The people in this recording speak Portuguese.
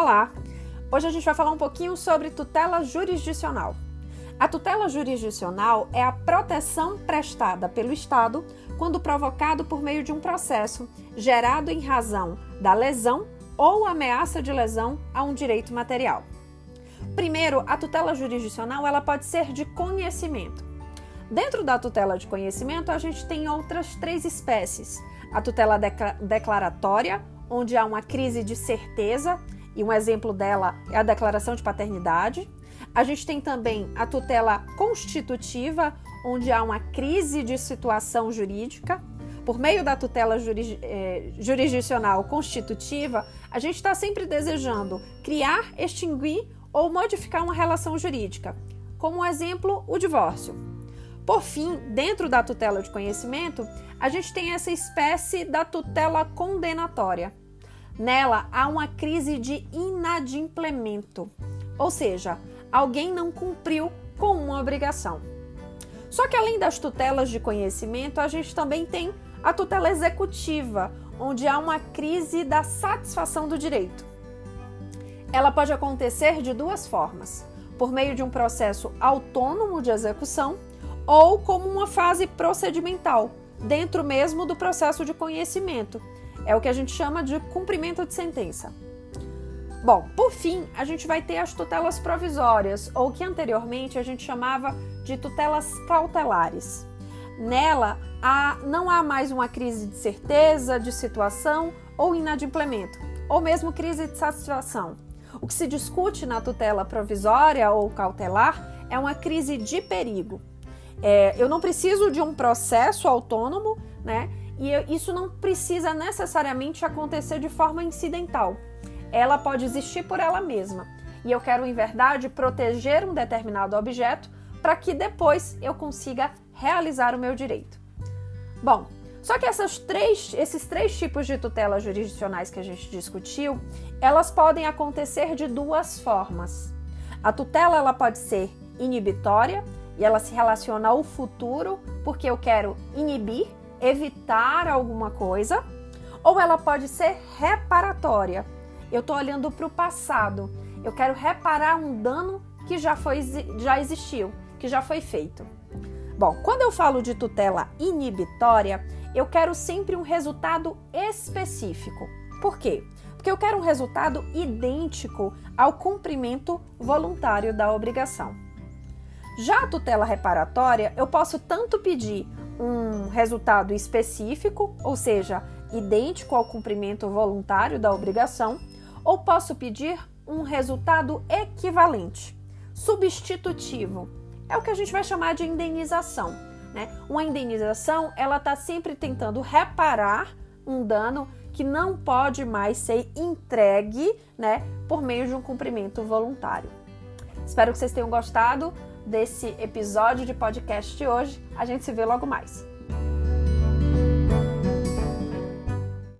Olá! Hoje a gente vai falar um pouquinho sobre tutela jurisdicional. A tutela jurisdicional é a proteção prestada pelo Estado quando provocado por meio de um processo gerado em razão da lesão ou ameaça de lesão a um direito material. Primeiro, a tutela jurisdicional ela pode ser de conhecimento. Dentro da tutela de conhecimento, a gente tem outras três espécies: a tutela declaratória, onde há uma crise de certeza e um exemplo dela é a declaração de paternidade. A gente tem também a tutela constitutiva, onde há uma crise de situação jurídica. Por meio da tutela eh, jurisdicional constitutiva, a gente está sempre desejando criar, extinguir ou modificar uma relação jurídica. Como exemplo, o divórcio. Por fim, dentro da tutela de conhecimento, a gente tem essa espécie da tutela condenatória, Nela há uma crise de inadimplemento, ou seja, alguém não cumpriu com uma obrigação. Só que além das tutelas de conhecimento, a gente também tem a tutela executiva, onde há uma crise da satisfação do direito. Ela pode acontecer de duas formas: por meio de um processo autônomo de execução ou como uma fase procedimental, dentro mesmo do processo de conhecimento, é o que a gente chama de cumprimento de sentença. Bom, por fim, a gente vai ter as tutelas provisórias, ou que anteriormente a gente chamava de tutelas cautelares. Nela, há, não há mais uma crise de certeza, de situação ou inadimplemento, ou mesmo crise de satisfação. O que se discute na tutela provisória ou cautelar é uma crise de perigo. É, eu não preciso de um processo autônomo, né? E isso não precisa necessariamente acontecer de forma incidental. Ela pode existir por ela mesma. E eu quero, em verdade, proteger um determinado objeto para que depois eu consiga realizar o meu direito. Bom, só que três, esses três tipos de tutelas jurisdicionais que a gente discutiu, elas podem acontecer de duas formas. A tutela ela pode ser inibitória e ela se relaciona ao futuro, porque eu quero inibir evitar alguma coisa, ou ela pode ser reparatória. Eu estou olhando para o passado. Eu quero reparar um dano que já, foi, já existiu, que já foi feito. Bom, quando eu falo de tutela inibitória, eu quero sempre um resultado específico. Por quê? Porque eu quero um resultado idêntico ao cumprimento voluntário da obrigação. Já a tutela reparatória, eu posso tanto pedir um resultado específico, ou seja, idêntico ao cumprimento voluntário da obrigação, ou posso pedir um resultado equivalente, substitutivo. É o que a gente vai chamar de indenização. Né? Uma indenização, ela está sempre tentando reparar um dano que não pode mais ser entregue né, por meio de um cumprimento voluntário. Espero que vocês tenham gostado desse episódio de podcast de hoje. A gente se vê logo mais.